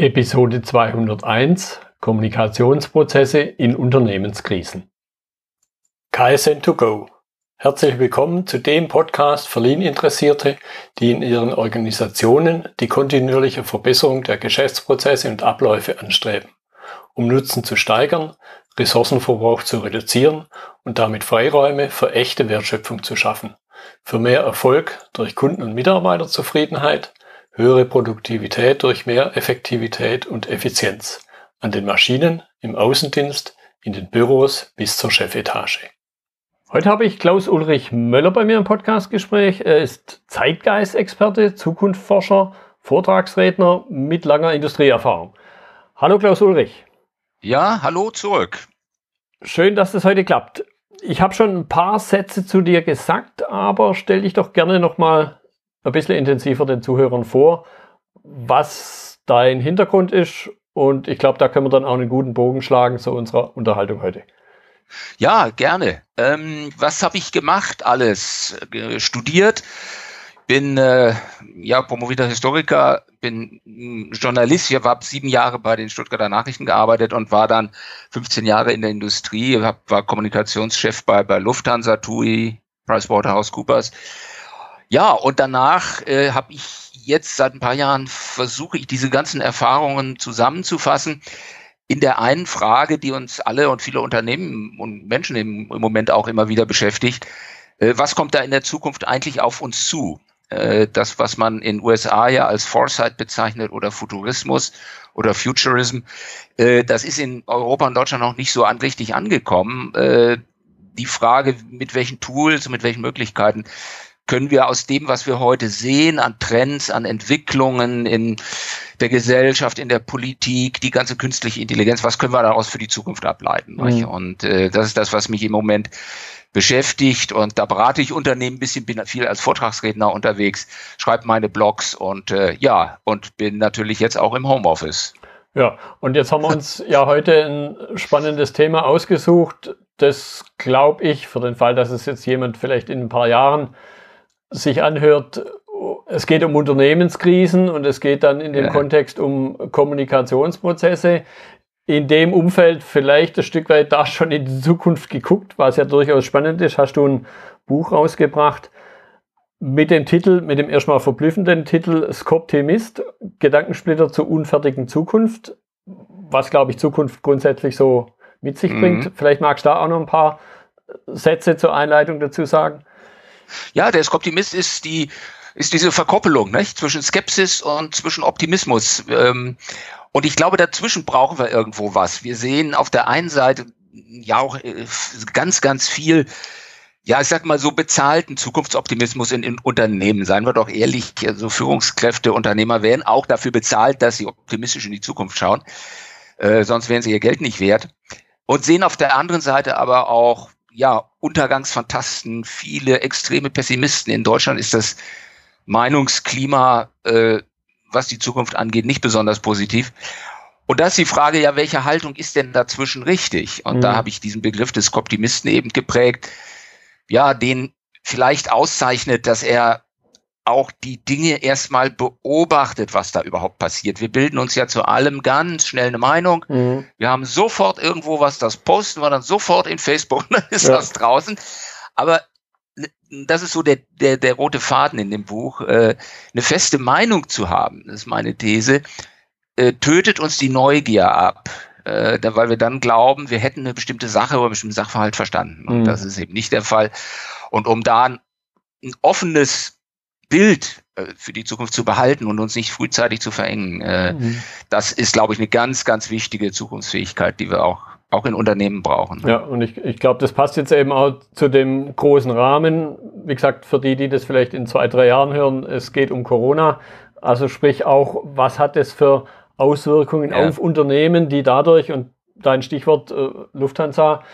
Episode 201 Kommunikationsprozesse in Unternehmenskrisen. KSN2Go. Herzlich willkommen zu dem Podcast für Lean-Interessierte, die in ihren Organisationen die kontinuierliche Verbesserung der Geschäftsprozesse und Abläufe anstreben, um Nutzen zu steigern, Ressourcenverbrauch zu reduzieren und damit Freiräume für echte Wertschöpfung zu schaffen, für mehr Erfolg durch Kunden- und Mitarbeiterzufriedenheit, höhere Produktivität durch mehr Effektivität und Effizienz an den Maschinen, im Außendienst, in den Büros bis zur Chefetage. Heute habe ich Klaus Ulrich Möller bei mir im Podcastgespräch. Er ist Zeitgeistexperte, Zukunftsforscher, Vortragsredner mit langer Industrieerfahrung. Hallo Klaus Ulrich. Ja, hallo zurück. Schön, dass das heute klappt. Ich habe schon ein paar Sätze zu dir gesagt, aber stell dich doch gerne nochmal ein bisschen intensiver den Zuhörern vor, was dein Hintergrund ist. Und ich glaube, da können wir dann auch einen guten Bogen schlagen zu unserer Unterhaltung heute. Ja, gerne. Ähm, was habe ich gemacht? Alles äh, studiert, bin äh, ja promovierter Historiker, bin Journalist. Ich habe sieben Jahre bei den Stuttgarter Nachrichten gearbeitet und war dann 15 Jahre in der Industrie. Hab, war Kommunikationschef bei, bei Lufthansa, TUI, PricewaterhouseCoopers. Ja, und danach äh, habe ich jetzt seit ein paar Jahren versuche ich diese ganzen Erfahrungen zusammenzufassen in der einen Frage, die uns alle und viele Unternehmen und Menschen im, im Moment auch immer wieder beschäftigt. Äh, was kommt da in der Zukunft eigentlich auf uns zu? Äh, das, was man in USA ja als Foresight bezeichnet oder Futurismus oder Futurism, äh, das ist in Europa und Deutschland noch nicht so an richtig angekommen. Äh, die Frage, mit welchen Tools, mit welchen Möglichkeiten können wir aus dem, was wir heute sehen, an Trends, an Entwicklungen in der Gesellschaft, in der Politik, die ganze künstliche Intelligenz, was können wir daraus für die Zukunft ableiten? Mhm. Und äh, das ist das, was mich im Moment beschäftigt und da berate ich Unternehmen ein bisschen, bin viel als Vortragsredner unterwegs, schreibe meine Blogs und äh, ja, und bin natürlich jetzt auch im Homeoffice. Ja, und jetzt haben wir uns ja heute ein spannendes Thema ausgesucht. Das glaube ich, für den Fall, dass es jetzt jemand vielleicht in ein paar Jahren sich anhört, es geht um Unternehmenskrisen und es geht dann in dem ja. Kontext um Kommunikationsprozesse. In dem Umfeld vielleicht ein Stück weit da schon in die Zukunft geguckt, was ja durchaus spannend ist, hast du ein Buch rausgebracht mit dem Titel, mit dem erstmal verblüffenden Titel Skoptimist, Gedankensplitter zur unfertigen Zukunft, was glaube ich Zukunft grundsätzlich so mit sich mhm. bringt. Vielleicht magst du da auch noch ein paar Sätze zur Einleitung dazu sagen. Ja, der Optimist ist die ist diese Verkoppelung nicht? zwischen Skepsis und zwischen Optimismus. Ähm, und ich glaube, dazwischen brauchen wir irgendwo was. Wir sehen auf der einen Seite ja auch äh, ganz, ganz viel, ja, ich sag mal so bezahlten Zukunftsoptimismus in, in Unternehmen. Seien wir doch ehrlich, so also Führungskräfte, Unternehmer werden auch dafür bezahlt, dass sie optimistisch in die Zukunft schauen. Äh, sonst wären sie ihr Geld nicht wert. Und sehen auf der anderen Seite aber auch ja, Untergangsfantasten, viele extreme Pessimisten. In Deutschland ist das Meinungsklima, äh, was die Zukunft angeht, nicht besonders positiv. Und da ist die Frage, ja, welche Haltung ist denn dazwischen richtig? Und mhm. da habe ich diesen Begriff des Optimisten eben geprägt, ja, den vielleicht auszeichnet, dass er auch die Dinge erstmal beobachtet, was da überhaupt passiert. Wir bilden uns ja zu allem ganz schnell eine Meinung. Mhm. Wir haben sofort irgendwo was, das posten wir dann sofort in Facebook, dann ist ja. das draußen. Aber das ist so der, der, der rote Faden in dem Buch, äh, eine feste Meinung zu haben, das ist meine These, äh, tötet uns die Neugier ab. Äh, weil wir dann glauben, wir hätten eine bestimmte Sache oder einen bestimmten Sachverhalt verstanden. Und mhm. das ist eben nicht der Fall. Und um da ein, ein offenes Bild äh, für die Zukunft zu behalten und uns nicht frühzeitig zu verengen. Äh, mhm. Das ist, glaube ich, eine ganz, ganz wichtige Zukunftsfähigkeit, die wir auch auch in Unternehmen brauchen. Ja, und ich, ich glaube, das passt jetzt eben auch zu dem großen Rahmen. Wie gesagt, für die, die das vielleicht in zwei, drei Jahren hören, es geht um Corona. Also sprich auch, was hat es für Auswirkungen ja. auf Unternehmen, die dadurch, und dein Stichwort äh, Lufthansa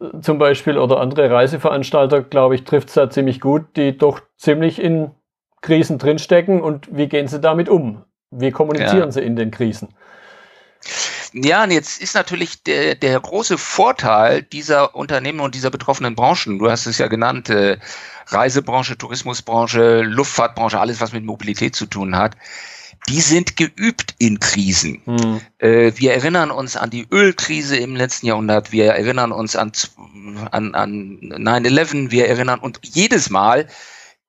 äh, zum Beispiel oder andere Reiseveranstalter, glaube ich, trifft es da ziemlich gut, die doch ziemlich in Krisen drinstecken und wie gehen sie damit um? Wie kommunizieren ja. sie in den Krisen? Ja, und jetzt ist natürlich der, der große Vorteil dieser Unternehmen und dieser betroffenen Branchen, du hast es ja genannt, äh, Reisebranche, Tourismusbranche, Luftfahrtbranche, alles, was mit Mobilität zu tun hat, die sind geübt in Krisen. Mhm. Äh, wir erinnern uns an die Ölkrise im letzten Jahrhundert, wir erinnern uns an, an, an 9-11, wir erinnern und jedes Mal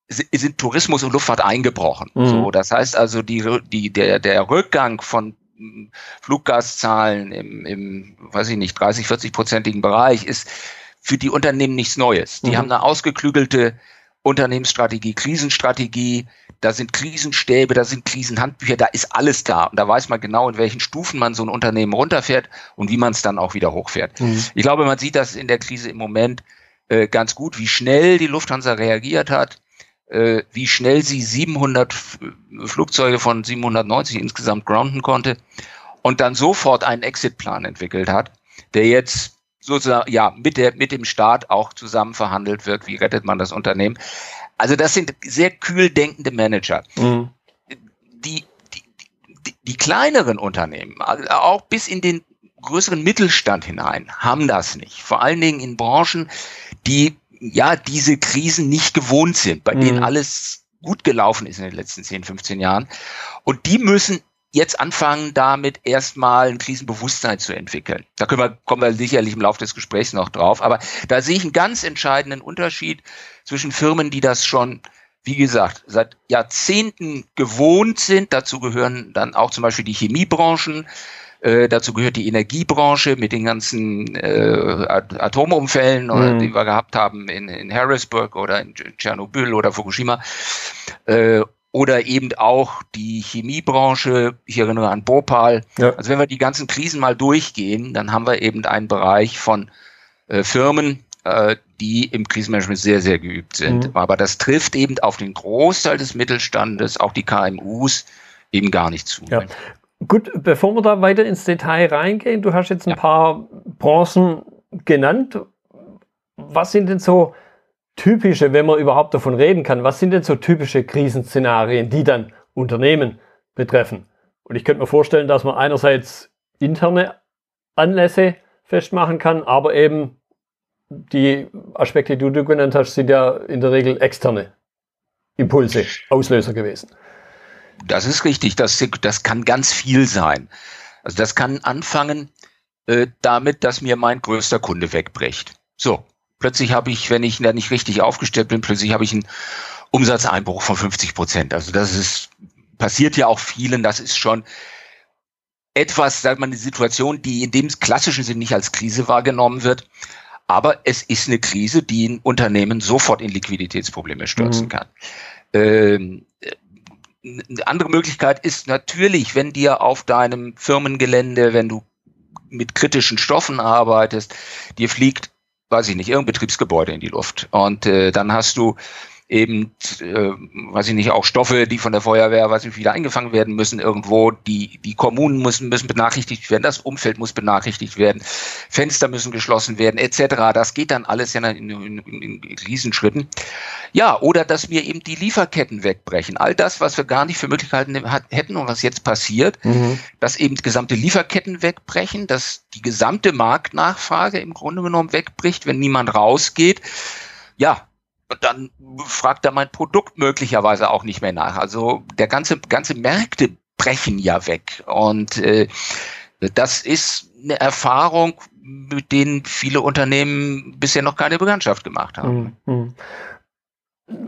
sind Tourismus und Luftfahrt eingebrochen. Mhm. So, das heißt also, die, die, der, der Rückgang von Fluggaszahlen im, im, weiß ich nicht, 30, 40 prozentigen Bereich ist für die Unternehmen nichts Neues. Die mhm. haben eine ausgeklügelte Unternehmensstrategie, Krisenstrategie, da sind Krisenstäbe, da sind Krisenhandbücher, da ist alles da. Und da weiß man genau, in welchen Stufen man so ein Unternehmen runterfährt und wie man es dann auch wieder hochfährt. Mhm. Ich glaube, man sieht das in der Krise im Moment äh, ganz gut, wie schnell die Lufthansa reagiert hat, äh, wie schnell sie 700 Flugzeuge von 790 insgesamt grounden konnte und dann sofort einen Exitplan entwickelt hat, der jetzt sozusagen ja mit der mit dem Staat auch zusammen verhandelt wird. Wie rettet man das Unternehmen? Also das sind sehr kühl denkende Manager. Mhm. Die, die, die, die kleineren Unternehmen, auch bis in den größeren Mittelstand hinein, haben das nicht. Vor allen Dingen in Branchen, die ja diese Krisen nicht gewohnt sind, bei mhm. denen alles gut gelaufen ist in den letzten 10, 15 Jahren. Und die müssen jetzt anfangen, damit erstmal ein Krisenbewusstsein zu entwickeln. Da können wir, kommen wir sicherlich im Laufe des Gesprächs noch drauf. Aber da sehe ich einen ganz entscheidenden Unterschied zwischen Firmen, die das schon, wie gesagt, seit Jahrzehnten gewohnt sind. Dazu gehören dann auch zum Beispiel die Chemiebranchen. Äh, dazu gehört die Energiebranche mit den ganzen äh, Atomumfällen, mhm. die wir gehabt haben in, in Harrisburg oder in Tschernobyl oder Fukushima. Äh, oder eben auch die Chemiebranche. Ich erinnere an Bhopal. Ja. Also wenn wir die ganzen Krisen mal durchgehen, dann haben wir eben einen Bereich von äh, Firmen, äh, die im Krisenmanagement sehr, sehr geübt sind. Mhm. Aber das trifft eben auf den Großteil des Mittelstandes, auch die KMUs, eben gar nicht zu. Ja. Gut, bevor wir da weiter ins Detail reingehen, du hast jetzt ein ja. paar Branchen genannt. Was sind denn so typische, wenn man überhaupt davon reden kann, was sind denn so typische Krisenszenarien, die dann Unternehmen betreffen? Und ich könnte mir vorstellen, dass man einerseits interne Anlässe festmachen kann, aber eben die Aspekte, die du genannt hast, sind ja in der Regel externe Impulse, Auslöser gewesen. Das ist richtig, das, das kann ganz viel sein. Also das kann anfangen äh, damit, dass mir mein größter Kunde wegbricht. So, plötzlich habe ich, wenn ich da nicht richtig aufgestellt bin, plötzlich habe ich einen Umsatzeinbruch von 50 Prozent. Also das ist, passiert ja auch vielen, das ist schon etwas, sagt man, eine Situation, die in dem klassischen Sinn nicht als Krise wahrgenommen wird. Aber es ist eine Krise, die ein Unternehmen sofort in Liquiditätsprobleme stürzen mhm. kann. Ähm, eine andere Möglichkeit ist natürlich, wenn dir auf deinem Firmengelände, wenn du mit kritischen Stoffen arbeitest, dir fliegt weiß ich nicht, irgendein Betriebsgebäude in die Luft. Und äh, dann hast du eben, äh, weiß ich nicht, auch Stoffe, die von der Feuerwehr, weiß ich, wieder eingefangen werden müssen irgendwo. Die, die Kommunen müssen, müssen benachrichtigt werden, das Umfeld muss benachrichtigt werden, Fenster müssen geschlossen werden, etc. Das geht dann alles ja in, in, in, in Riesenschritten. Ja, oder dass wir eben die Lieferketten wegbrechen. All das, was wir gar nicht für Möglichkeiten hätten und was jetzt passiert, mhm. dass eben gesamte Lieferketten wegbrechen, dass die gesamte Marktnachfrage im Grunde genommen wegbricht, wenn niemand rausgeht. Ja, und dann fragt er mein Produkt möglicherweise auch nicht mehr nach. Also der ganze, ganze Märkte brechen ja weg. Und äh, das ist eine Erfahrung, mit denen viele Unternehmen bisher noch keine Bekanntschaft gemacht haben. Mhm.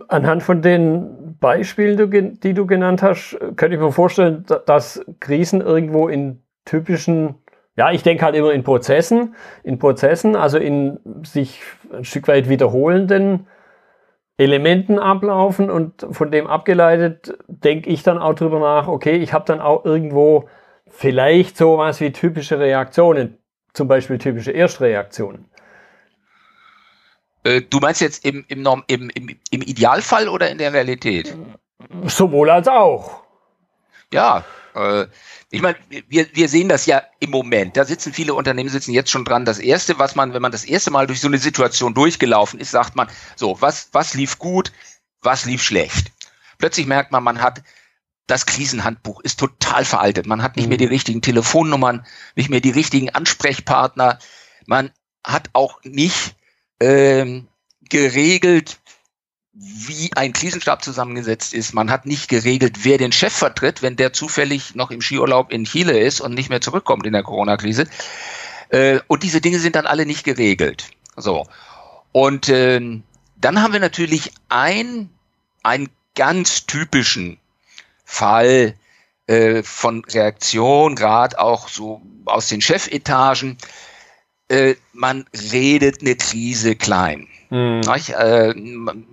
Anhand von den Beispielen, die du genannt hast, könnte ich mir vorstellen, dass Krisen irgendwo in typischen, ja, ich denke halt immer in Prozessen, in Prozessen, also in sich ein Stück weit wiederholenden Elementen ablaufen und von dem abgeleitet denke ich dann auch drüber nach, okay, ich habe dann auch irgendwo vielleicht sowas wie typische Reaktionen, zum Beispiel typische Erstreaktionen. Äh, du meinst jetzt im, im, im, im, im Idealfall oder in der Realität? Sowohl als auch. Ja, ich meine, wir, wir sehen das ja im Moment. Da sitzen viele Unternehmen sitzen jetzt schon dran. Das erste, was man, wenn man das erste Mal durch so eine Situation durchgelaufen ist, sagt man, so, was, was lief gut, was lief schlecht. Plötzlich merkt man, man hat das Krisenhandbuch ist total veraltet. Man hat nicht mehr die mhm. richtigen Telefonnummern, nicht mehr die richtigen Ansprechpartner. Man hat auch nicht ähm, geregelt, wie ein Krisenstab zusammengesetzt ist. Man hat nicht geregelt, wer den Chef vertritt, wenn der zufällig noch im Skiurlaub in Chile ist und nicht mehr zurückkommt in der Corona-Krise. Äh, und diese Dinge sind dann alle nicht geregelt. So. Und äh, dann haben wir natürlich ein, einen ganz typischen Fall äh, von Reaktion, gerade auch so aus den Chefetagen. Äh, man redet eine Krise klein. Mhm. Äh,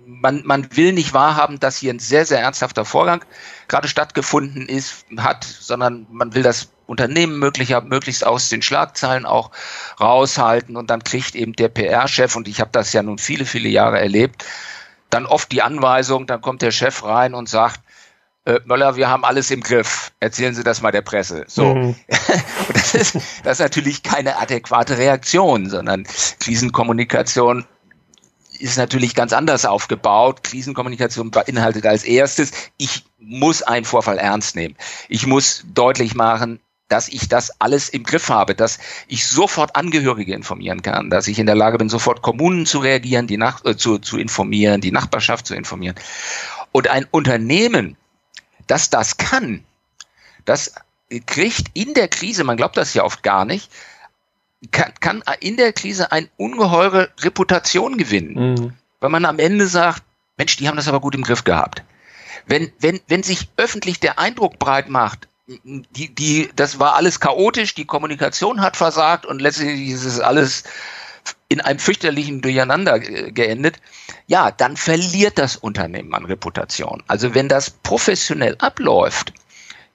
man, man will nicht wahrhaben, dass hier ein sehr, sehr ernsthafter Vorgang gerade stattgefunden ist, hat, sondern man will das Unternehmen möglicher, möglichst aus den Schlagzeilen auch raushalten und dann kriegt eben der PR-Chef, und ich habe das ja nun viele, viele Jahre erlebt, dann oft die Anweisung, dann kommt der Chef rein und sagt, äh, Möller, wir haben alles im Griff. Erzählen Sie das mal der Presse. So. Mhm. das, ist, das ist natürlich keine adäquate Reaktion, sondern Krisenkommunikation ist natürlich ganz anders aufgebaut. Krisenkommunikation beinhaltet als erstes, ich muss einen Vorfall ernst nehmen. Ich muss deutlich machen, dass ich das alles im Griff habe, dass ich sofort Angehörige informieren kann, dass ich in der Lage bin, sofort Kommunen zu reagieren, die nach, äh, zu, zu informieren, die Nachbarschaft zu informieren. Und ein Unternehmen, das das kann, das kriegt in der Krise, man glaubt das ja oft gar nicht, kann, kann in der Krise eine ungeheure Reputation gewinnen. Mhm. Weil man am Ende sagt, Mensch, die haben das aber gut im Griff gehabt. Wenn, wenn, wenn sich öffentlich der Eindruck breit macht, die, die, das war alles chaotisch, die Kommunikation hat versagt und letztlich ist es alles in einem fürchterlichen Durcheinander geendet, ja, dann verliert das Unternehmen an Reputation. Also wenn das professionell abläuft,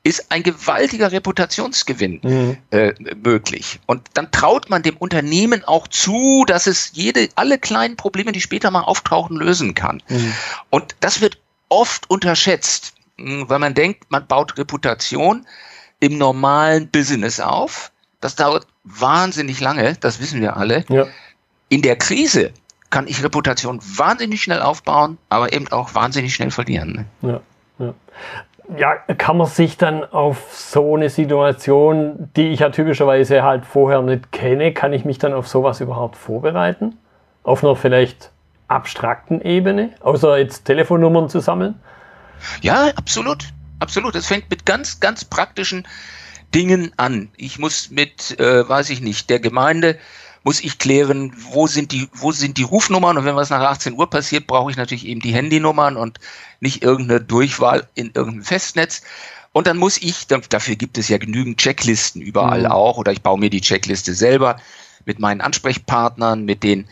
ist ein gewaltiger Reputationsgewinn mhm. äh, möglich. Und dann traut man dem Unternehmen auch zu, dass es jede, alle kleinen Probleme, die später mal auftauchen, lösen kann. Mhm. Und das wird oft unterschätzt, hm, weil man denkt, man baut Reputation im normalen Business auf. Das dauert wahnsinnig lange, das wissen wir alle. Ja. In der Krise kann ich Reputation wahnsinnig schnell aufbauen, aber eben auch wahnsinnig schnell verlieren. Ne? Ja, ja ja, kann man sich dann auf so eine Situation, die ich ja typischerweise halt vorher nicht kenne, kann ich mich dann auf sowas überhaupt vorbereiten? Auf einer vielleicht abstrakten Ebene, außer jetzt Telefonnummern zu sammeln? Ja, absolut. Absolut. Es fängt mit ganz, ganz praktischen Dingen an. Ich muss mit, äh, weiß ich nicht, der Gemeinde muss ich klären, wo sind die, wo sind die Rufnummern und wenn was nach 18 Uhr passiert, brauche ich natürlich eben die Handynummern und nicht irgendeine Durchwahl in irgendeinem Festnetz. Und dann muss ich, dafür gibt es ja genügend Checklisten überall mhm. auch, oder ich baue mir die Checkliste selber mit meinen Ansprechpartnern, mit den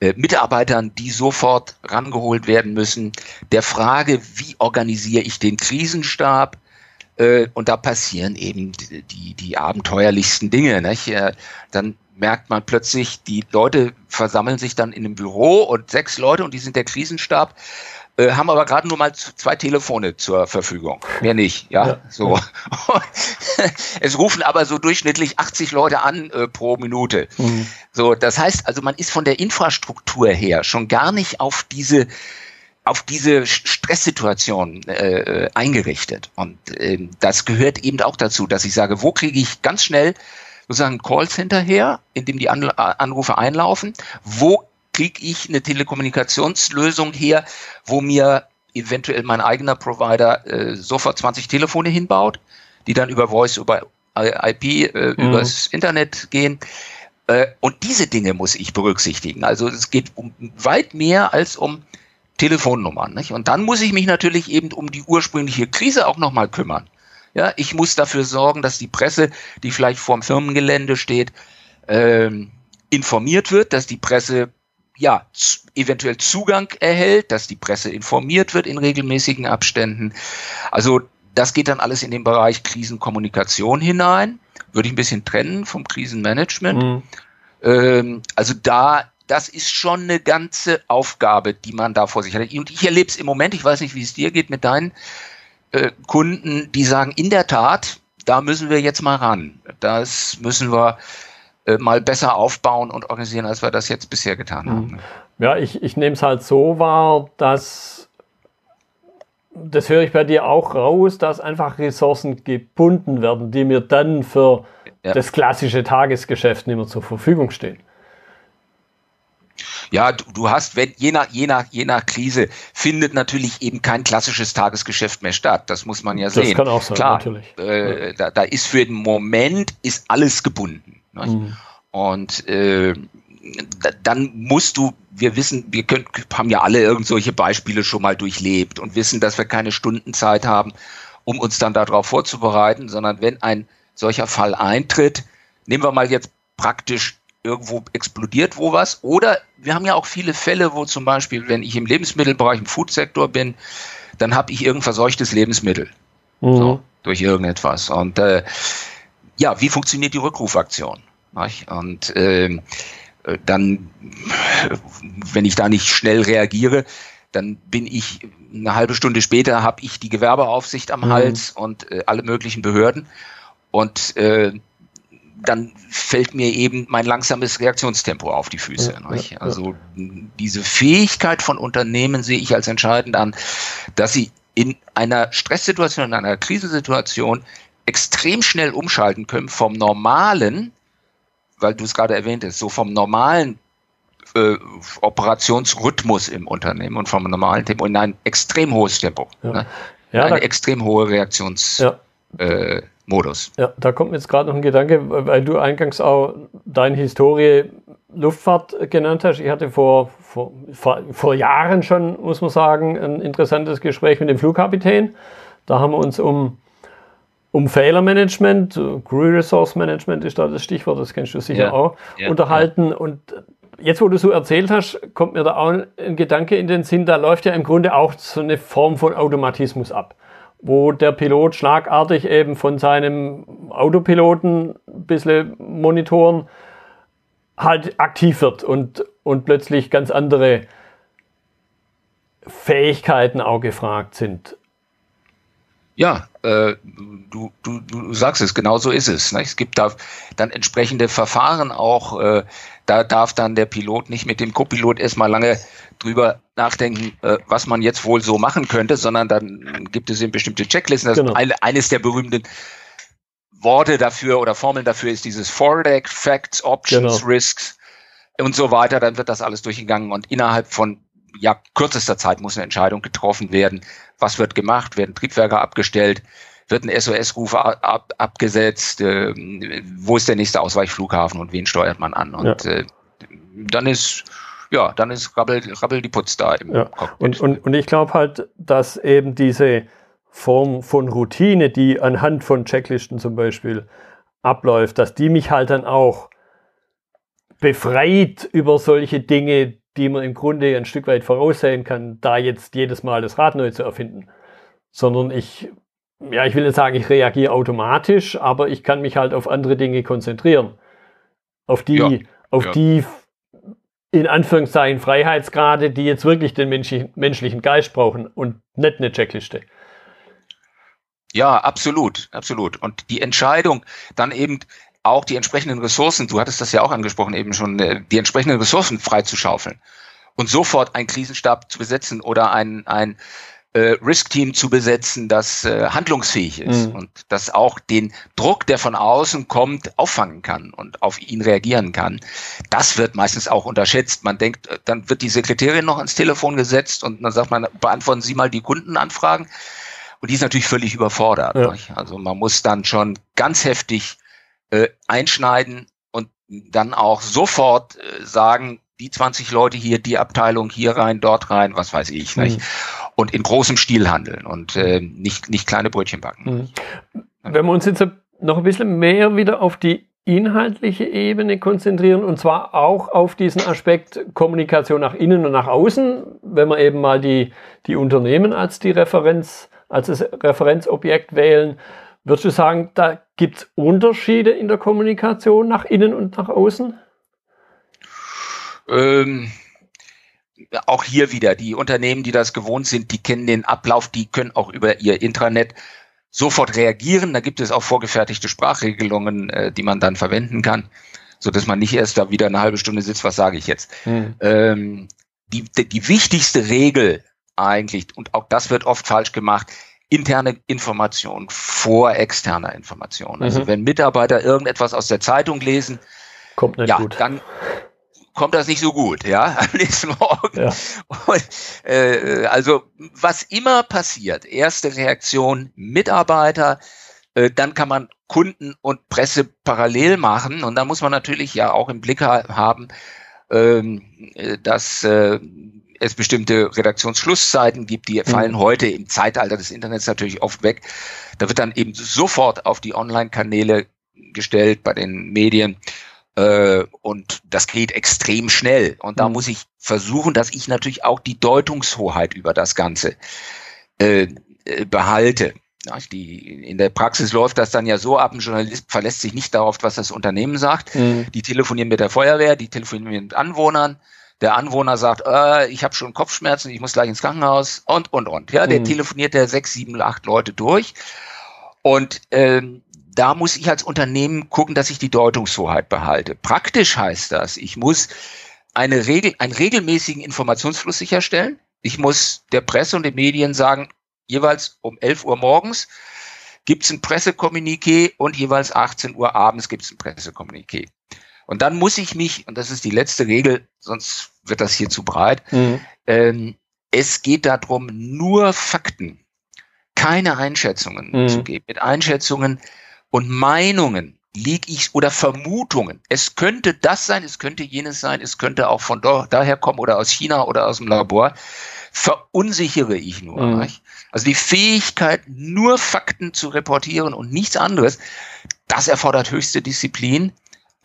äh, Mitarbeitern, die sofort rangeholt werden müssen, der Frage, wie organisiere ich den Krisenstab, äh, und da passieren eben die, die abenteuerlichsten Dinge. Nicht? Dann merkt man plötzlich, die Leute versammeln sich dann in einem Büro und sechs Leute und die sind der Krisenstab äh, haben aber gerade nur mal zwei Telefone zur Verfügung. Mehr nicht, ja. ja. So. es rufen aber so durchschnittlich 80 Leute an äh, pro Minute. Mhm. So, das heißt also, man ist von der Infrastruktur her schon gar nicht auf diese auf diese Stresssituation äh, eingerichtet. Und äh, das gehört eben auch dazu, dass ich sage, wo kriege ich ganz schnell sozusagen ein Callcenter her, in dem die Anrufe einlaufen. Wo kriege ich eine Telekommunikationslösung her, wo mir eventuell mein eigener Provider äh, sofort 20 Telefone hinbaut, die dann über Voice, über IP, äh, mhm. übers Internet gehen. Äh, und diese Dinge muss ich berücksichtigen. Also es geht um weit mehr als um Telefonnummern. Nicht? Und dann muss ich mich natürlich eben um die ursprüngliche Krise auch nochmal kümmern. Ja, ich muss dafür sorgen, dass die Presse, die vielleicht vorm Firmengelände steht, ähm, informiert wird, dass die Presse ja eventuell Zugang erhält, dass die Presse informiert wird in regelmäßigen Abständen. Also das geht dann alles in den Bereich Krisenkommunikation hinein. Würde ich ein bisschen trennen vom Krisenmanagement. Mhm. Ähm, also da das ist schon eine ganze Aufgabe, die man da vor sich hat. Und ich erlebe es im Moment, ich weiß nicht, wie es dir geht mit deinen äh, Kunden, die sagen, in der Tat, da müssen wir jetzt mal ran. Das müssen wir äh, mal besser aufbauen und organisieren, als wir das jetzt bisher getan mhm. haben. Ja, ich, ich nehme es halt so wahr, dass das höre ich bei dir auch raus, dass einfach Ressourcen gebunden werden, die mir dann für ja. das klassische Tagesgeschäft nicht mehr zur Verfügung stehen. Ja, du, du hast, wenn, je nach, je nach, je nach Krise findet natürlich eben kein klassisches Tagesgeschäft mehr statt. Das muss man ja sehen. Das kann auch sein, Klar, natürlich. Äh, da, da ist für den Moment ist alles gebunden. Mhm. Und äh, dann musst du, wir wissen, wir können, haben ja alle irgend solche Beispiele schon mal durchlebt und wissen, dass wir keine Stundenzeit haben, um uns dann darauf vorzubereiten, sondern wenn ein solcher Fall eintritt, nehmen wir mal jetzt praktisch irgendwo explodiert wo was. Oder wir haben ja auch viele Fälle, wo zum Beispiel, wenn ich im Lebensmittelbereich, im Foodsektor bin, dann habe ich irgendein verseuchtes Lebensmittel. Mhm. So, durch irgendetwas. Und äh, ja, wie funktioniert die Rückrufaktion? Und äh, dann, wenn ich da nicht schnell reagiere, dann bin ich eine halbe Stunde später habe ich die Gewerbeaufsicht am mhm. Hals und äh, alle möglichen Behörden und äh, dann fällt mir eben mein langsames Reaktionstempo auf die Füße. Ja, ja, also diese Fähigkeit von Unternehmen sehe ich als entscheidend an, dass sie in einer Stresssituation, in einer Krisensituation extrem schnell umschalten können vom normalen, weil du es gerade erwähnt hast, so vom normalen äh, Operationsrhythmus im Unternehmen und vom normalen Tempo in ein extrem hohes Tempo. Ja. Ne? eine extrem hohe Reaktions. Äh, Modus. Ja, da kommt mir jetzt gerade noch ein Gedanke, weil du eingangs auch deine Historie Luftfahrt genannt hast. Ich hatte vor, vor, vor, vor Jahren schon, muss man sagen, ein interessantes Gespräch mit dem Flugkapitän. Da haben wir uns um, um Fehlermanagement, Crew Resource Management ist da das Stichwort, das kennst du sicher ja, auch, ja, unterhalten. Ja. Und jetzt, wo du so erzählt hast, kommt mir da auch ein Gedanke in den Sinn, da läuft ja im Grunde auch so eine Form von Automatismus ab wo der Pilot schlagartig eben von seinem Autopiloten ein bisschen monitoren halt aktiv wird und, und plötzlich ganz andere Fähigkeiten auch gefragt sind. Ja, äh, du, du, du sagst es, genau so ist es. Ne? Es gibt da dann entsprechende Verfahren auch, äh, da darf dann der Pilot nicht mit dem Copilot erstmal lange drüber nachdenken, äh, was man jetzt wohl so machen könnte, sondern dann gibt es eben bestimmte Checklisten. Das genau. eine, eines der berühmten Worte dafür oder Formeln dafür ist dieses Fordeck, Facts, Options, genau. Risks und so weiter. Dann wird das alles durchgegangen und innerhalb von ja, kürzester Zeit muss eine Entscheidung getroffen werden. Was wird gemacht? Werden Triebwerke abgestellt? Wird ein SOS-Ruf ab, abgesetzt? Äh, wo ist der nächste Ausweichflughafen und wen steuert man an? Und ja. äh, dann ist ja, dann ist Rabbel, Rabbel die Putz da im ja. Cockpit. Und, und, und ich glaube halt, dass eben diese Form von Routine, die anhand von Checklisten zum Beispiel abläuft, dass die mich halt dann auch befreit über solche Dinge, die man im Grunde ein Stück weit voraussehen kann, da jetzt jedes Mal das Rad neu zu erfinden. Sondern ich, ja, ich will nicht sagen, ich reagiere automatisch, aber ich kann mich halt auf andere Dinge konzentrieren. Auf die, ja, auf ja. die in Anführungszeichen Freiheitsgrade, die jetzt wirklich den menschlichen, menschlichen Geist brauchen und nicht eine Checkliste. Ja, absolut, absolut. Und die Entscheidung, dann eben auch die entsprechenden Ressourcen, du hattest das ja auch angesprochen eben schon, äh, die entsprechenden Ressourcen freizuschaufeln und sofort einen Krisenstab zu besetzen oder ein, ein äh, Risk-Team zu besetzen, das äh, handlungsfähig ist mhm. und das auch den Druck, der von außen kommt, auffangen kann und auf ihn reagieren kann. Das wird meistens auch unterschätzt. Man denkt, äh, dann wird die Sekretärin noch ans Telefon gesetzt und dann sagt man, beantworten Sie mal die Kundenanfragen. Und die ist natürlich völlig überfordert. Ja. Also man muss dann schon ganz heftig äh, einschneiden und dann auch sofort äh, sagen, die 20 Leute hier, die Abteilung hier rein, dort rein, was weiß ich. Mhm. Und in großem Stil handeln und äh, nicht, nicht kleine Brötchen backen. Mhm. Wenn wir uns jetzt noch ein bisschen mehr wieder auf die inhaltliche Ebene konzentrieren und zwar auch auf diesen Aspekt Kommunikation nach innen und nach außen, wenn wir eben mal die, die Unternehmen als die Referenz, als das Referenzobjekt wählen, würdest du sagen, da gibt es Unterschiede in der Kommunikation nach innen und nach außen? Ähm, auch hier wieder, die Unternehmen, die das gewohnt sind, die kennen den Ablauf, die können auch über ihr Intranet sofort reagieren. Da gibt es auch vorgefertigte Sprachregelungen, äh, die man dann verwenden kann, so dass man nicht erst da wieder eine halbe Stunde sitzt, was sage ich jetzt. Hm. Ähm, die, die, wichtigste Regel eigentlich, und auch das wird oft falsch gemacht, interne Information vor externer Information. Also mhm. wenn Mitarbeiter irgendetwas aus der Zeitung lesen, kommt nicht ja, gut. dann kommt das nicht so gut, ja, am nächsten Morgen. Ja. Und, äh, also was immer passiert, erste Reaktion Mitarbeiter, äh, dann kann man Kunden und Presse parallel machen und da muss man natürlich ja auch im Blick haben, ähm, äh, dass äh, es bestimmte Redaktionsschlusszeiten gibt, die fallen mhm. heute im Zeitalter des Internets natürlich oft weg. Da wird dann eben sofort auf die Online-Kanäle gestellt bei den Medien. Äh, und das geht extrem schnell. Und da mhm. muss ich versuchen, dass ich natürlich auch die Deutungshoheit über das Ganze äh, äh behalte. Die, in der Praxis läuft das dann ja so ab, ein Journalist verlässt sich nicht darauf, was das Unternehmen sagt. Mhm. Die telefonieren mit der Feuerwehr, die telefonieren mit Anwohnern. Der Anwohner sagt, äh, ich habe schon Kopfschmerzen, ich muss gleich ins Krankenhaus und, und, und. Ja, der mhm. telefoniert der sechs, sieben, acht Leute durch. Und ähm, da muss ich als Unternehmen gucken, dass ich die Deutungshoheit behalte. Praktisch heißt das, ich muss eine Regel, einen regelmäßigen Informationsfluss sicherstellen. Ich muss der Presse und den Medien sagen, jeweils um 11 Uhr morgens gibt es ein Pressekommuniqué und jeweils 18 Uhr abends gibt es ein Pressekommuniqué. Und dann muss ich mich, und das ist die letzte Regel, sonst wird das hier zu breit, mhm. ähm, es geht darum, nur Fakten, keine Einschätzungen mhm. zu geben. Mit Einschätzungen und Meinungen liege ich oder Vermutungen. Es könnte das sein, es könnte jenes sein, es könnte auch von daher kommen oder aus China oder aus dem Labor. Verunsichere ich nur. Mhm. Also die Fähigkeit, nur Fakten zu reportieren und nichts anderes, das erfordert höchste Disziplin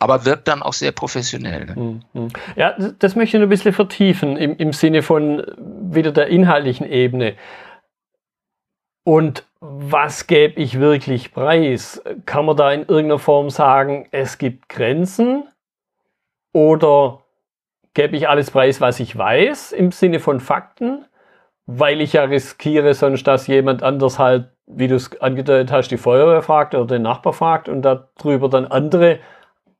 aber wirkt dann auch sehr professionell. Ne? Mhm. Ja, das möchte ich noch ein bisschen vertiefen im, im Sinne von wieder der inhaltlichen Ebene. Und was gebe ich wirklich preis? Kann man da in irgendeiner Form sagen, es gibt Grenzen? Oder gebe ich alles preis, was ich weiß, im Sinne von Fakten? Weil ich ja riskiere sonst, dass jemand anders halt, wie du es angedeutet hast, die Feuerwehr fragt oder den Nachbar fragt und darüber dann andere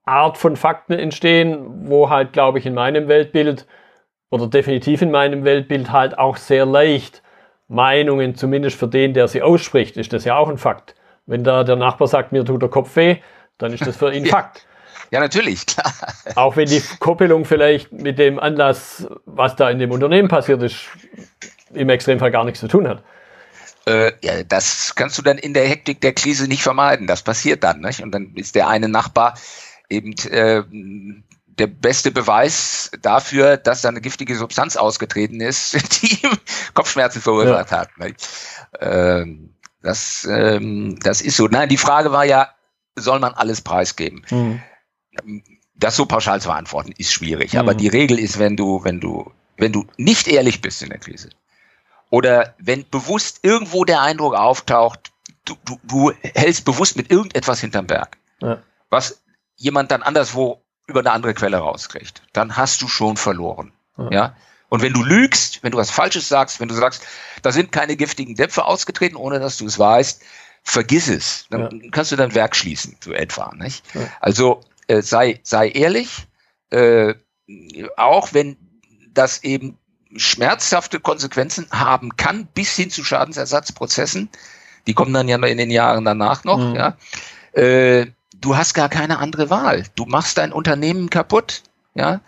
Art von Fakten entstehen, wo halt, glaube ich, in meinem Weltbild oder definitiv in meinem Weltbild halt auch sehr leicht Meinungen, zumindest für den, der sie ausspricht, ist das ja auch ein Fakt. Wenn da der Nachbar sagt, mir tut der Kopf weh, dann ist das für ihn. Fakt. Ja, natürlich, klar. Auch wenn die Koppelung vielleicht mit dem Anlass, was da in dem Unternehmen passiert ist, im Extremfall gar nichts zu tun hat. Äh, ja, das kannst du dann in der Hektik der Krise nicht vermeiden. Das passiert dann, nicht? Und dann ist der eine Nachbar eben äh, der beste Beweis dafür, dass da eine giftige Substanz ausgetreten ist, die ihm Kopfschmerzen verursacht ja. hat. Ähm, das, ähm, das ist so. Nein, die Frage war ja, soll man alles preisgeben? Mhm. Das so pauschal zu beantworten, ist schwierig. Mhm. Aber die Regel ist, wenn du, wenn du, wenn du nicht ehrlich bist in der Krise oder wenn bewusst irgendwo der Eindruck auftaucht, du, du, du hältst bewusst mit irgendetwas hinterm Berg, ja. was jemand dann anderswo über eine andere Quelle rauskriegt, dann hast du schon verloren. Ja. ja? Und wenn du lügst, wenn du was Falsches sagst, wenn du sagst, da sind keine giftigen Dämpfe ausgetreten, ohne dass du es weißt, vergiss es. Dann ja. kannst du dein Werk schließen, so etwa. Nicht? Ja. Also äh, sei, sei ehrlich, äh, auch wenn das eben schmerzhafte Konsequenzen haben kann, bis hin zu Schadensersatzprozessen. Die kommen dann ja in den Jahren danach noch. Mhm. Ja. Äh, du hast gar keine andere Wahl. Du machst dein Unternehmen kaputt. Ja.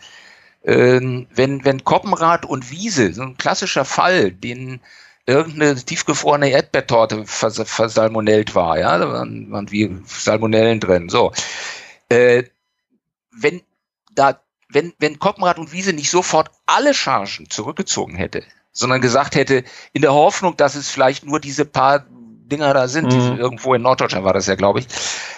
Ähm, wenn, wenn Koppenrad und Wiese, so ein klassischer Fall, den irgendeine tiefgefrorene Erdbeertorte vers versalmonellt war, ja, da waren, waren wie Salmonellen drin, so. Äh, wenn da, wenn, wenn Koppenrad und Wiese nicht sofort alle Chargen zurückgezogen hätte, sondern gesagt hätte, in der Hoffnung, dass es vielleicht nur diese paar Dinger da sind, mhm. irgendwo in Norddeutschland war das ja, glaube ich,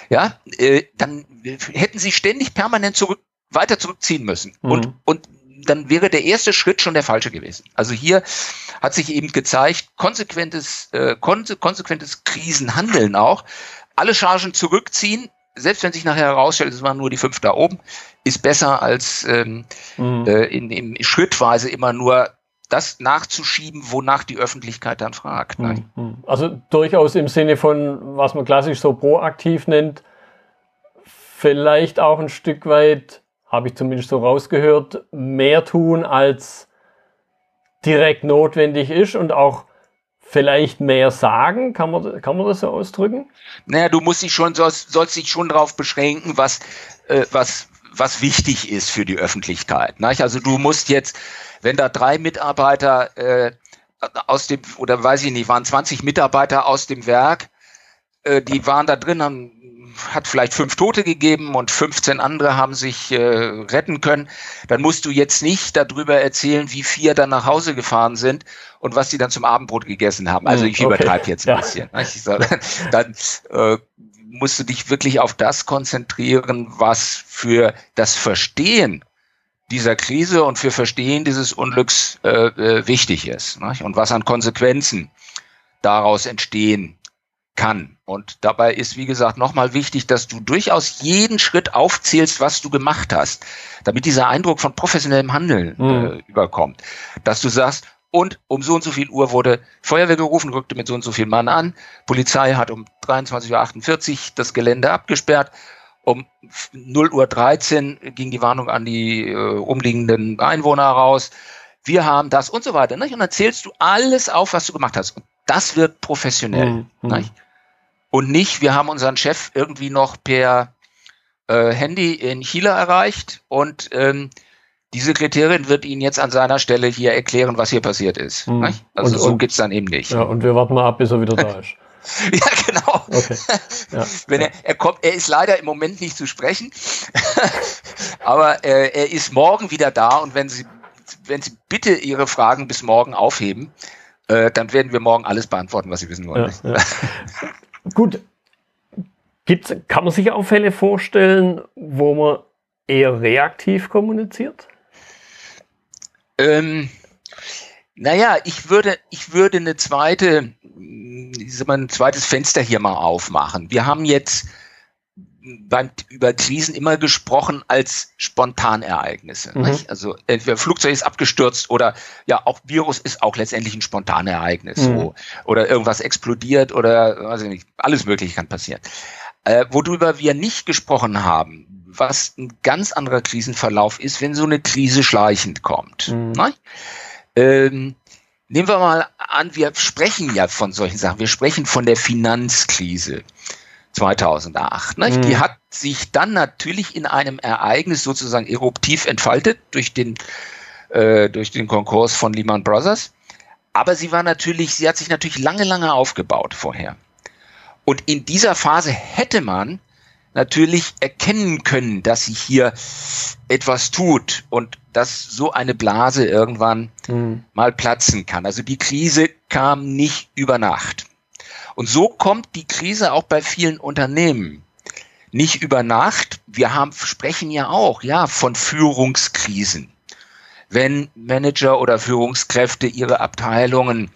ja, äh, dann hätten sie ständig permanent zurück, weiter zurückziehen müssen. Mhm. Und, und dann wäre der erste Schritt schon der falsche gewesen. Also hier hat sich eben gezeigt, konsequentes, äh, konsequentes Krisenhandeln auch. Alle Chargen zurückziehen, selbst wenn sich nachher herausstellt, es waren nur die fünf da oben, ist besser als ähm, mhm. äh, in, in schrittweise immer nur das nachzuschieben, wonach die Öffentlichkeit dann fragt. Ne? Also durchaus im Sinne von, was man klassisch so proaktiv nennt, vielleicht auch ein Stück weit, habe ich zumindest so rausgehört, mehr tun, als direkt notwendig ist und auch vielleicht mehr sagen? Kann man, kann man das so ausdrücken? Naja, du musst dich schon, sollst, sollst dich schon darauf beschränken, was, äh, was was wichtig ist für die Öffentlichkeit. Nicht? Also du musst jetzt, wenn da drei Mitarbeiter äh, aus dem, oder weiß ich nicht, waren 20 Mitarbeiter aus dem Werk, äh, die waren da drin, haben, hat vielleicht fünf Tote gegeben und 15 andere haben sich äh, retten können, dann musst du jetzt nicht darüber erzählen, wie vier dann nach Hause gefahren sind und was die dann zum Abendbrot gegessen haben. Also hm, ich okay. übertreibe jetzt ein ja. bisschen. Sag, dann äh, musst du dich wirklich auf das konzentrieren, was für das Verstehen dieser Krise und für Verstehen dieses Unglücks äh, äh, wichtig ist nicht? und was an Konsequenzen daraus entstehen kann. Und dabei ist, wie gesagt, nochmal wichtig, dass du durchaus jeden Schritt aufzählst, was du gemacht hast, damit dieser Eindruck von professionellem Handeln mhm. äh, überkommt. Dass du sagst, und um so und so viel Uhr wurde Feuerwehr gerufen, rückte mit so und so viel Mann an. Polizei hat um 23.48 Uhr das Gelände abgesperrt. Um 0 Uhr 13 ging die Warnung an die äh, umliegenden Einwohner raus. Wir haben das und so weiter. Nicht? Und dann zählst du alles auf, was du gemacht hast. Und das wird professionell. Mhm. Nicht? Und nicht, wir haben unseren Chef irgendwie noch per äh, Handy in Chile erreicht und ähm, die Sekretärin wird Ihnen jetzt an seiner Stelle hier erklären, was hier passiert ist. Mhm. Also und, so und, geht's dann eben nicht. Ja, und wir warten mal ab, bis er wieder da ist. ja, genau. Okay. Ja, Wenn Er, er kommt, er ist leider im Moment nicht zu sprechen, aber äh, er ist morgen wieder da und wenn Sie, wenn Sie bitte Ihre Fragen bis morgen aufheben, äh, dann werden wir morgen alles beantworten, was Sie wissen wollen. Ja, ja. Gut. Gibt's, kann man sich auch Fälle vorstellen, wo man eher reaktiv kommuniziert? Ähm, naja, ich würde, ich würde eine zweite, ein zweites Fenster hier mal aufmachen. Wir haben jetzt beim, über Krisen immer gesprochen als Spontanereignisse. Mhm. Also entweder Flugzeug ist abgestürzt oder ja, auch Virus ist auch letztendlich ein Spontanereignis. Mhm. So, oder irgendwas explodiert oder weiß ich nicht, alles Mögliche kann passieren. Äh, worüber wir nicht gesprochen haben, was ein ganz anderer Krisenverlauf ist, wenn so eine Krise schleichend kommt. Mhm. Ne? Ähm, nehmen wir mal an, wir sprechen ja von solchen Sachen. Wir sprechen von der Finanzkrise 2008. Ne? Mhm. Die hat sich dann natürlich in einem Ereignis sozusagen eruptiv entfaltet durch den, äh, durch den Konkurs von Lehman Brothers. Aber sie war natürlich, sie hat sich natürlich lange, lange aufgebaut vorher. Und in dieser Phase hätte man natürlich erkennen können, dass sich hier etwas tut und dass so eine Blase irgendwann mhm. mal platzen kann. Also die Krise kam nicht über Nacht. Und so kommt die Krise auch bei vielen Unternehmen nicht über Nacht. Wir haben, sprechen ja auch, ja, von Führungskrisen. Wenn Manager oder Führungskräfte ihre Abteilungen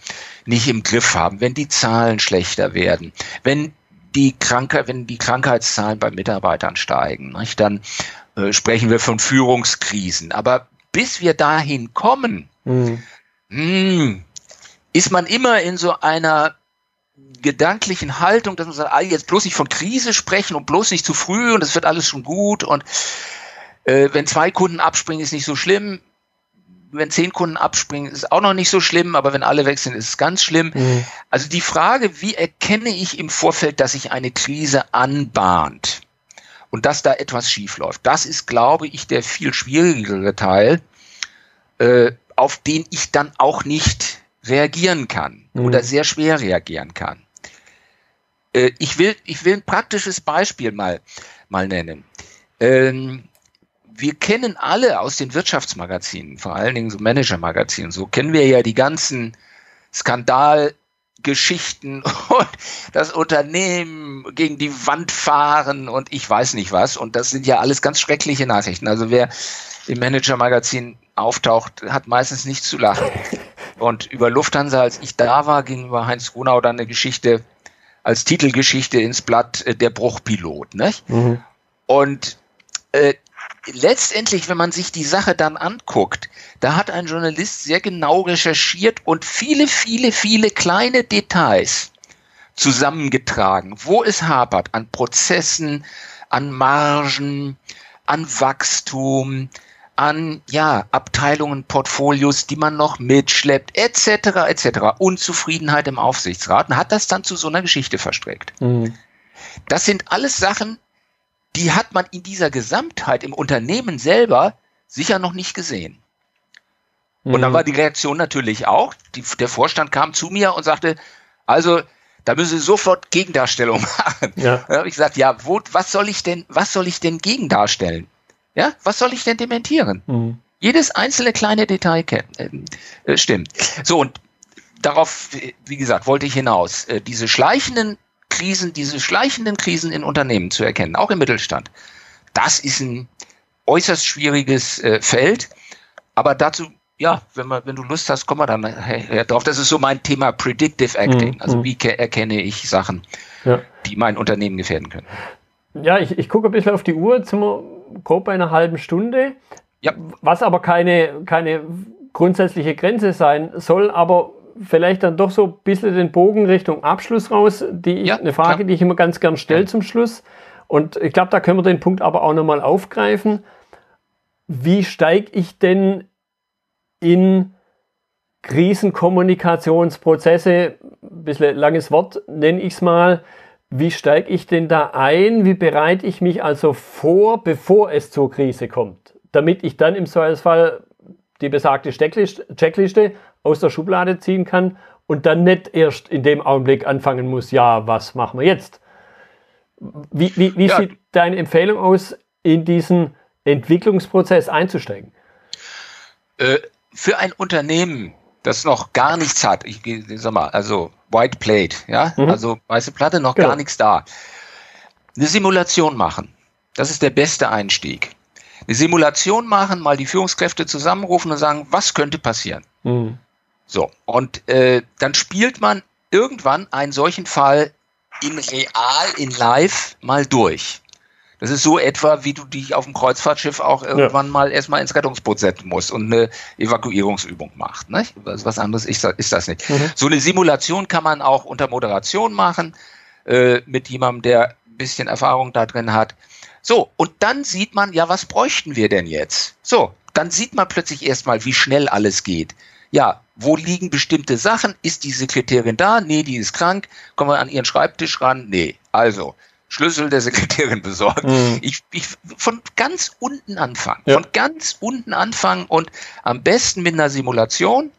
nicht im Griff haben, wenn die Zahlen schlechter werden, wenn die Krankheit, wenn die Krankheitszahlen bei Mitarbeitern steigen, nicht, dann äh, sprechen wir von Führungskrisen. Aber bis wir dahin kommen, mhm. mh, hm, ist man immer in so einer gedanklichen Haltung, dass man sagt, ah, jetzt bloß nicht von Krise sprechen und bloß nicht zu früh und es wird alles schon gut und äh, wenn zwei Kunden abspringen, ist nicht so schlimm wenn zehn Kunden abspringen, ist auch noch nicht so schlimm, aber wenn alle weg sind, ist es ganz schlimm. Mhm. Also die Frage, wie erkenne ich im Vorfeld, dass sich eine Krise anbahnt und dass da etwas schief läuft, das ist, glaube ich, der viel schwierigere Teil, äh, auf den ich dann auch nicht reagieren kann mhm. oder sehr schwer reagieren kann. Äh, ich will, ich will ein praktisches Beispiel mal, mal nennen. Ähm, wir kennen alle aus den Wirtschaftsmagazinen, vor allen Dingen so Manager-Magazinen, so kennen wir ja die ganzen Skandalgeschichten und das Unternehmen gegen die Wand fahren und ich weiß nicht was. Und das sind ja alles ganz schreckliche Nachrichten. Also wer im Manager-Magazin auftaucht, hat meistens nichts zu lachen. Und über Lufthansa, als ich da war, ging über Heinz Grunau dann eine Geschichte als Titelgeschichte ins Blatt, äh, der Bruchpilot. Nicht? Mhm. Und äh, letztendlich, wenn man sich die Sache dann anguckt, da hat ein Journalist sehr genau recherchiert und viele, viele, viele kleine Details zusammengetragen, wo es hapert an Prozessen, an Margen, an Wachstum, an ja Abteilungen, Portfolios, die man noch mitschleppt, etc. etc. Unzufriedenheit im Aufsichtsrat und hat das dann zu so einer Geschichte verstreckt. Mhm. Das sind alles Sachen, die hat man in dieser Gesamtheit im Unternehmen selber sicher noch nicht gesehen. Und dann mhm. war die Reaktion natürlich auch, die, der Vorstand kam zu mir und sagte, also da müssen Sie sofort Gegendarstellung machen. Ja. Da habe ich gesagt, ja, wo, was soll ich denn, was soll ich denn gegendarstellen? Ja, was soll ich denn dementieren? Mhm. Jedes einzelne kleine Detail äh, äh, stimmt. So, und darauf, wie gesagt, wollte ich hinaus. Äh, diese schleichenden Krisen, diese schleichenden Krisen in Unternehmen zu erkennen, auch im Mittelstand, das ist ein äußerst schwieriges äh, Feld. Aber dazu ja, wenn, man, wenn du Lust hast, komm mal dann her, drauf. Das ist so mein Thema Predictive Acting. Mhm. Also mhm. wie erkenne ich Sachen, ja. die mein Unternehmen gefährden können. Ja, ich, ich gucke ein bisschen auf die Uhr, sind wir grob bei einer halben Stunde. Ja. Was aber keine, keine grundsätzliche Grenze sein soll, aber vielleicht dann doch so ein bisschen den Bogen Richtung Abschluss raus. Die ich, ja, eine Frage, klar. die ich immer ganz gern stelle ja. zum Schluss. Und ich glaube, da können wir den Punkt aber auch nochmal aufgreifen. Wie steige ich denn in Krisenkommunikationsprozesse, ein bisschen langes Wort nenne ich es mal, wie steige ich denn da ein? Wie bereite ich mich also vor, bevor es zur Krise kommt? Damit ich dann im Zweifelsfall die besagte Checkliste aus der Schublade ziehen kann und dann nicht erst in dem Augenblick anfangen muss, ja, was machen wir jetzt? Wie, wie, wie ja. sieht deine Empfehlung aus, in diesen Entwicklungsprozess einzusteigen? Äh, für ein Unternehmen, das noch gar nichts hat, ich sag mal, also White Plate, ja, mhm. also weiße Platte, noch genau. gar nichts da. Eine Simulation machen. Das ist der beste Einstieg. Eine Simulation machen, mal die Führungskräfte zusammenrufen und sagen, was könnte passieren? Mhm. So, und äh, dann spielt man irgendwann einen solchen Fall in real, in live mal durch. Das ist so etwa, wie du dich auf dem Kreuzfahrtschiff auch irgendwann ja. mal erstmal ins Rettungsboot setzen musst und eine Evakuierungsübung macht. Ne? Was, was anderes ist, ist das nicht. Mhm. So eine Simulation kann man auch unter Moderation machen, äh, mit jemandem, der ein bisschen Erfahrung da drin hat. So, und dann sieht man, ja, was bräuchten wir denn jetzt? So, dann sieht man plötzlich erstmal, wie schnell alles geht. Ja, wo liegen bestimmte Sachen? Ist die Sekretärin da? Nee, die ist krank. Kommen wir an ihren Schreibtisch ran? Nee. Also, Schlüssel der Sekretärin besorgt. Mhm. Ich, ich von ganz unten anfangen. Ja. Von ganz unten anfangen und am besten mit einer Simulation.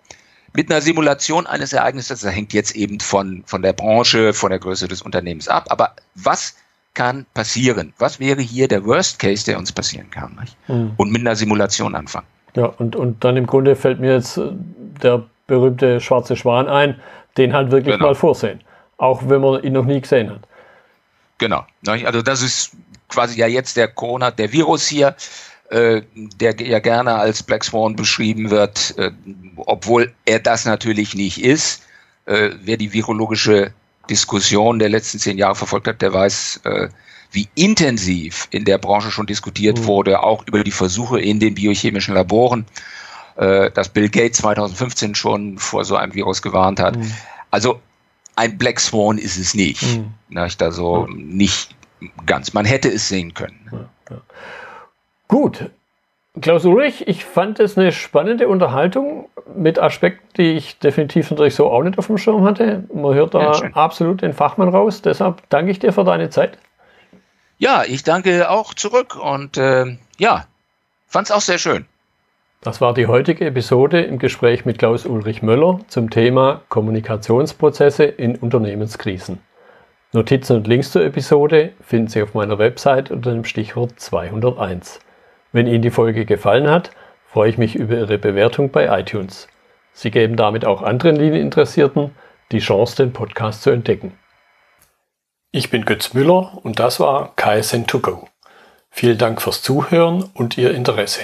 Mit einer Simulation eines Ereignisses, das hängt jetzt eben von, von der Branche, von der Größe des Unternehmens ab. Aber was kann passieren? Was wäre hier der Worst Case, der uns passieren kann? Mhm. Und mit einer Simulation anfangen. Ja, und, und dann im Grunde fällt mir jetzt äh, der berühmte schwarze Schwan ein, den halt wirklich genau. mal vorsehen. Auch wenn man ihn noch nie gesehen hat. Genau. Also das ist quasi ja jetzt der Corona, der Virus hier, äh, der ja gerne als Black Swan beschrieben wird, äh, obwohl er das natürlich nicht ist. Äh, wer die virologische Diskussion der letzten zehn Jahre verfolgt hat, der weiß, äh, wie intensiv in der Branche schon diskutiert mhm. wurde, auch über die Versuche in den biochemischen Laboren, äh, dass Bill Gates 2015 schon vor so einem Virus gewarnt hat. Mhm. Also ein Black Swan ist es nicht. Mhm. Nicht? Also ja. nicht ganz. Man hätte es sehen können. Ja, ja. Gut. Klaus Ulrich, ich fand es eine spannende Unterhaltung mit Aspekten, die ich definitiv natürlich so auch nicht auf dem Schirm hatte. Man hört da absolut den Fachmann raus. Deshalb danke ich dir für deine Zeit. Ja, ich danke auch zurück und äh, ja, fand es auch sehr schön. Das war die heutige Episode im Gespräch mit Klaus Ulrich Möller zum Thema Kommunikationsprozesse in Unternehmenskrisen. Notizen und Links zur Episode finden Sie auf meiner Website unter dem Stichwort 201. Wenn Ihnen die Folge gefallen hat, freue ich mich über Ihre Bewertung bei iTunes. Sie geben damit auch anderen Linieninteressierten die Chance, den Podcast zu entdecken. Ich bin Götz Müller und das war KSN2Go. Vielen Dank fürs Zuhören und Ihr Interesse.